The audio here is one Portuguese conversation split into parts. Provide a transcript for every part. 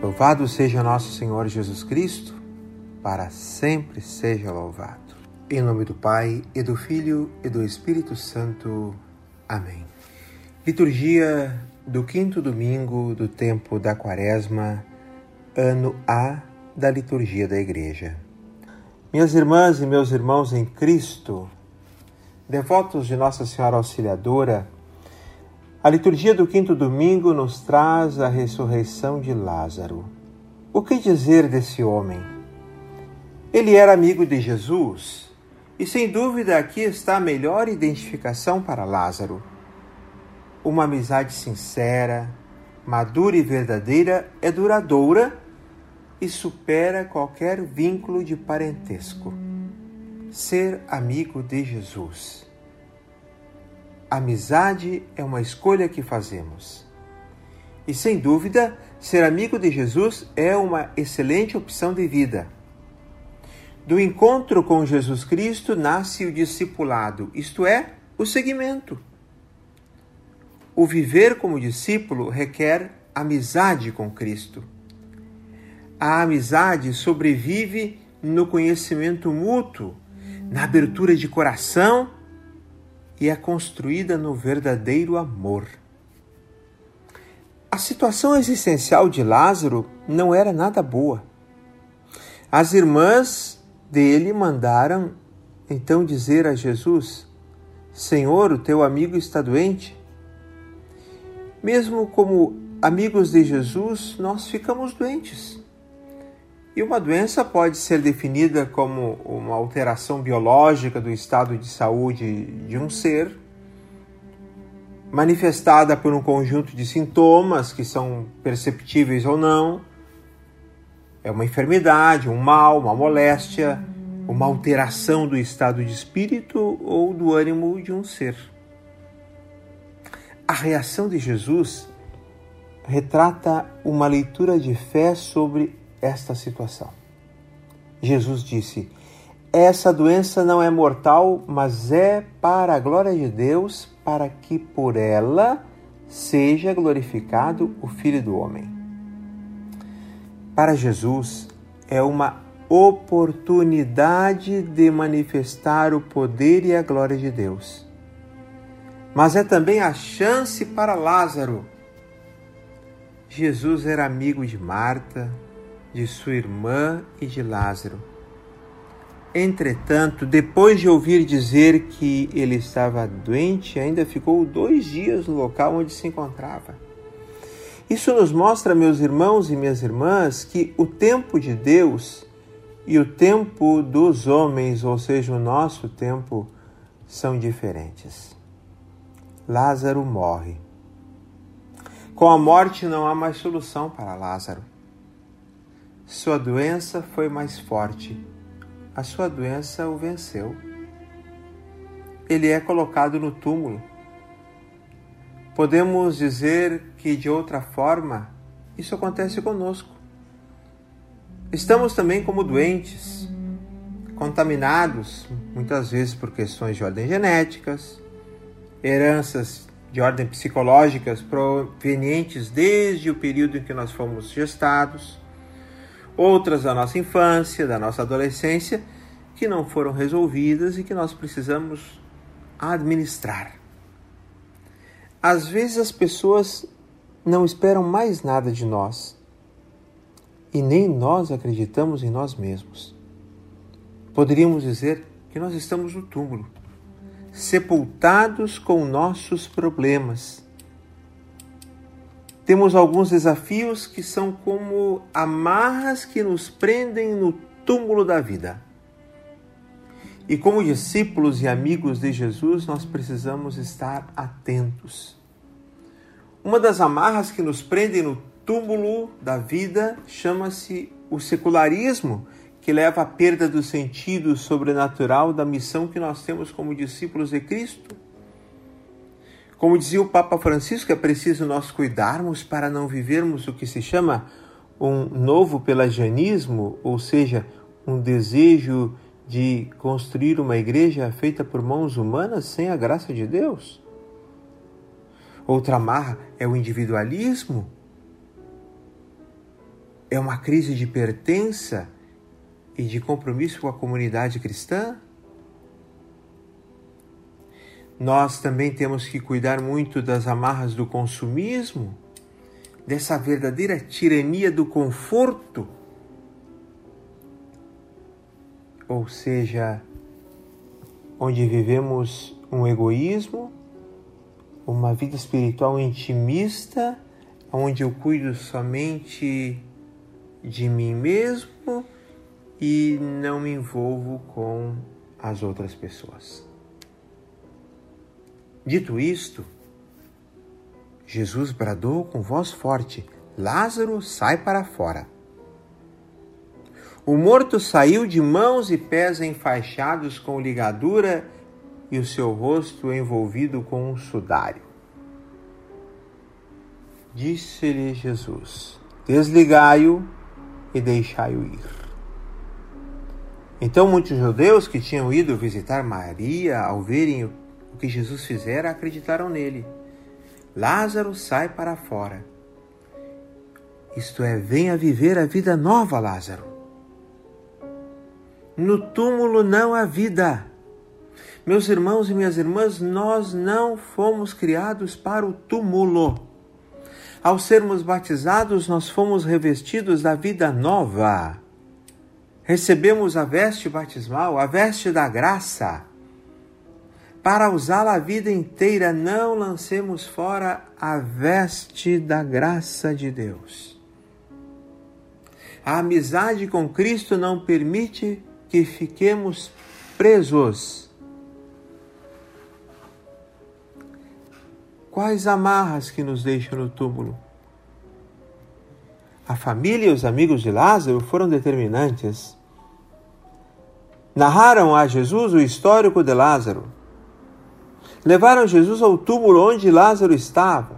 Louvado seja nosso Senhor Jesus Cristo, para sempre seja louvado. Em nome do Pai, e do Filho, e do Espírito Santo. Amém. Liturgia do quinto domingo do tempo da Quaresma, ano A da liturgia da Igreja. Minhas irmãs e meus irmãos em Cristo, devotos de Nossa Senhora Auxiliadora, a liturgia do quinto domingo nos traz a ressurreição de Lázaro. O que dizer desse homem? Ele era amigo de Jesus e, sem dúvida, aqui está a melhor identificação para Lázaro. Uma amizade sincera, madura e verdadeira é duradoura e supera qualquer vínculo de parentesco. Ser amigo de Jesus. Amizade é uma escolha que fazemos. E sem dúvida, ser amigo de Jesus é uma excelente opção de vida. Do encontro com Jesus Cristo nasce o discipulado, isto é, o seguimento. O viver como discípulo requer amizade com Cristo. A amizade sobrevive no conhecimento mútuo, na abertura de coração e é construída no verdadeiro amor. A situação existencial de Lázaro não era nada boa. As irmãs dele mandaram então dizer a Jesus: Senhor, o teu amigo está doente. Mesmo como amigos de Jesus, nós ficamos doentes. E uma doença pode ser definida como uma alteração biológica do estado de saúde de um ser, manifestada por um conjunto de sintomas que são perceptíveis ou não. É uma enfermidade, um mal, uma moléstia, uma alteração do estado de espírito ou do ânimo de um ser. A reação de Jesus retrata uma leitura de fé sobre esta situação. Jesus disse: Essa doença não é mortal, mas é para a glória de Deus, para que por ela seja glorificado o Filho do Homem. Para Jesus, é uma oportunidade de manifestar o poder e a glória de Deus. Mas é também a chance para Lázaro. Jesus era amigo de Marta, de sua irmã e de Lázaro. Entretanto, depois de ouvir dizer que ele estava doente, ainda ficou dois dias no local onde se encontrava. Isso nos mostra, meus irmãos e minhas irmãs, que o tempo de Deus e o tempo dos homens, ou seja, o nosso tempo, são diferentes. Lázaro morre. Com a morte não há mais solução para Lázaro. Sua doença foi mais forte. A sua doença o venceu. Ele é colocado no túmulo. Podemos dizer que de outra forma isso acontece conosco. Estamos também como doentes, contaminados, muitas vezes por questões de ordem genéticas, heranças de ordem psicológicas provenientes desde o período em que nós fomos gestados outras da nossa infância, da nossa adolescência, que não foram resolvidas e que nós precisamos administrar. Às vezes as pessoas não esperam mais nada de nós e nem nós acreditamos em nós mesmos. Poderíamos dizer que nós estamos no túmulo, sepultados com nossos problemas temos alguns desafios que são como amarras que nos prendem no túmulo da vida. E como discípulos e amigos de Jesus, nós precisamos estar atentos. Uma das amarras que nos prendem no túmulo da vida chama-se o secularismo, que leva à perda do sentido sobrenatural da missão que nós temos como discípulos de Cristo. Como dizia o Papa Francisco, é preciso nós cuidarmos para não vivermos o que se chama um novo pelagianismo, ou seja, um desejo de construir uma igreja feita por mãos humanas sem a graça de Deus. Outra marra é o individualismo. É uma crise de pertença e de compromisso com a comunidade cristã? Nós também temos que cuidar muito das amarras do consumismo, dessa verdadeira tirania do conforto. Ou seja, onde vivemos um egoísmo, uma vida espiritual intimista, onde eu cuido somente de mim mesmo e não me envolvo com as outras pessoas. Dito isto, Jesus bradou com voz forte: Lázaro, sai para fora. O morto saiu de mãos e pés enfaixados com ligadura e o seu rosto envolvido com um sudário. Disse-lhe Jesus: Desligai-o e deixai-o ir. Então muitos judeus que tinham ido visitar Maria, ao verem o que Jesus fizera, acreditaram nele. Lázaro sai para fora. Isto é, venha viver a vida nova, Lázaro. No túmulo não há vida. Meus irmãos e minhas irmãs, nós não fomos criados para o túmulo. Ao sermos batizados, nós fomos revestidos da vida nova. Recebemos a veste batismal, a veste da graça. Para usá-la a vida inteira, não lancemos fora a veste da graça de Deus. A amizade com Cristo não permite que fiquemos presos Quais amarras que nos deixam no túmulo? A família e os amigos de Lázaro foram determinantes. Narraram a Jesus o histórico de Lázaro. Levaram Jesus ao túmulo onde Lázaro estava.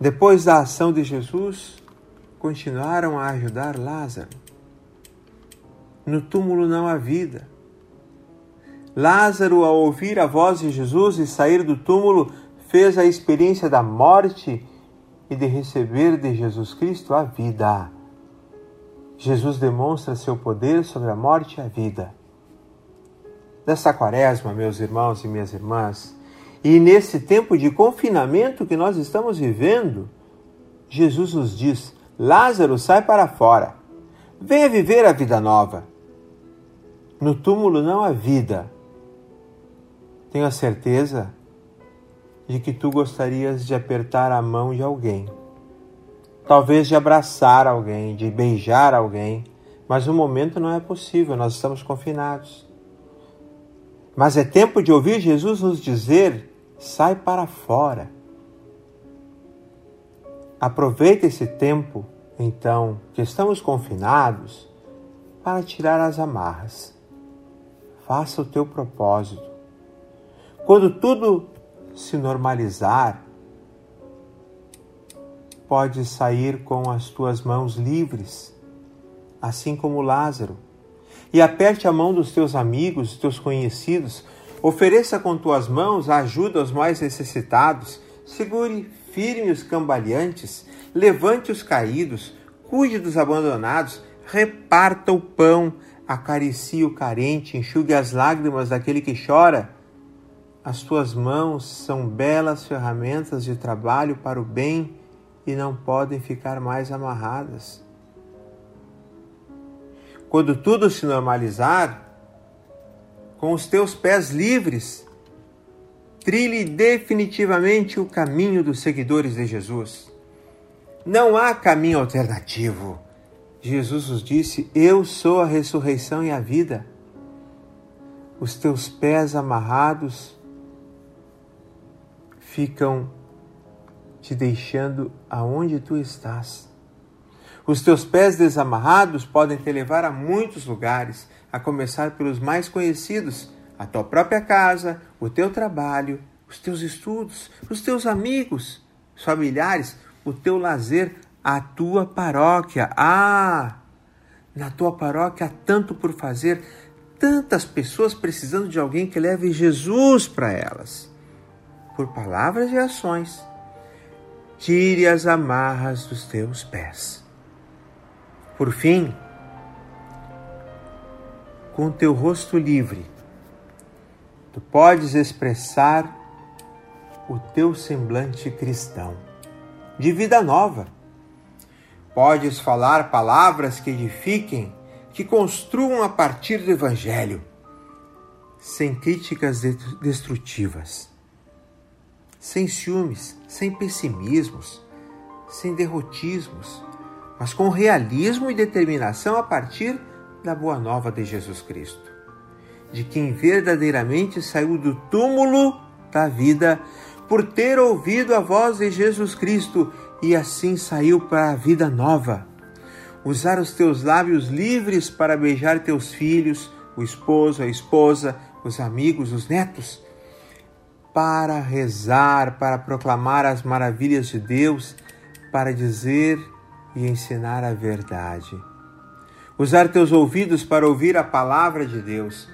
Depois da ação de Jesus, continuaram a ajudar Lázaro. No túmulo não há vida. Lázaro, ao ouvir a voz de Jesus e sair do túmulo, fez a experiência da morte e de receber de Jesus Cristo a vida. Jesus demonstra seu poder sobre a morte e a vida. Nesta quaresma, meus irmãos e minhas irmãs, e nesse tempo de confinamento que nós estamos vivendo, Jesus nos diz: Lázaro, sai para fora. Venha viver a vida nova. No túmulo não há vida, tenho a certeza de que tu gostarias de apertar a mão de alguém, talvez de abraçar alguém, de beijar alguém, mas no momento não é possível, nós estamos confinados. Mas é tempo de ouvir Jesus nos dizer: sai para fora. Aproveita esse tempo, então, que estamos confinados, para tirar as amarras. Faça o teu propósito quando tudo se normalizar, pode sair com as tuas mãos livres, assim como Lázaro, e aperte a mão dos teus amigos, dos teus conhecidos, ofereça com tuas mãos a ajuda aos mais necessitados, segure firme os cambaleantes, levante os caídos, cuide dos abandonados, reparta o pão, acaricie o carente, enxugue as lágrimas daquele que chora. As tuas mãos são belas ferramentas de trabalho para o bem e não podem ficar mais amarradas. Quando tudo se normalizar, com os teus pés livres, trilhe definitivamente o caminho dos seguidores de Jesus. Não há caminho alternativo. Jesus nos disse: Eu sou a ressurreição e a vida. Os teus pés amarrados ficam te deixando aonde tu estás. Os teus pés desamarrados podem te levar a muitos lugares, a começar pelos mais conhecidos, a tua própria casa, o teu trabalho, os teus estudos, os teus amigos, familiares, o teu lazer, a tua paróquia. Ah, na tua paróquia há tanto por fazer, tantas pessoas precisando de alguém que leve Jesus para elas por palavras e ações. tire as amarras dos teus pés. Por fim, com teu rosto livre, tu podes expressar o teu semblante cristão, de vida nova. Podes falar palavras que edifiquem, que construam a partir do Evangelho, sem críticas destrutivas, sem ciúmes, sem pessimismos, sem derrotismos, mas com realismo e determinação a partir da boa nova de Jesus Cristo, de quem verdadeiramente saiu do túmulo da vida por ter ouvido a voz de Jesus Cristo e assim saiu para a vida nova. Usar os teus lábios livres para beijar teus filhos, o esposo, a esposa, os amigos, os netos, para rezar, para proclamar as maravilhas de Deus, para dizer e ensinar a verdade usar teus ouvidos para ouvir a palavra de Deus,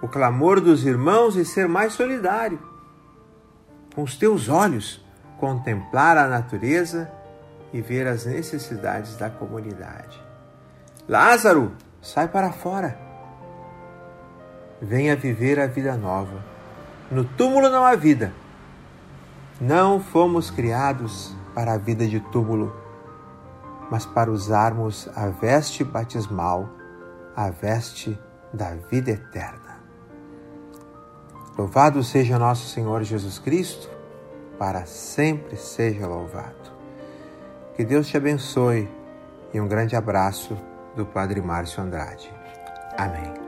o clamor dos irmãos e ser mais solidário. Com os teus olhos, contemplar a natureza e ver as necessidades da comunidade. Lázaro, sai para fora. Venha viver a vida nova. No túmulo não há vida. Não fomos criados para a vida de túmulo mas para usarmos a veste batismal, a veste da vida eterna. Louvado seja nosso Senhor Jesus Cristo, para sempre seja louvado. Que Deus te abençoe e um grande abraço do Padre Márcio Andrade. Amém.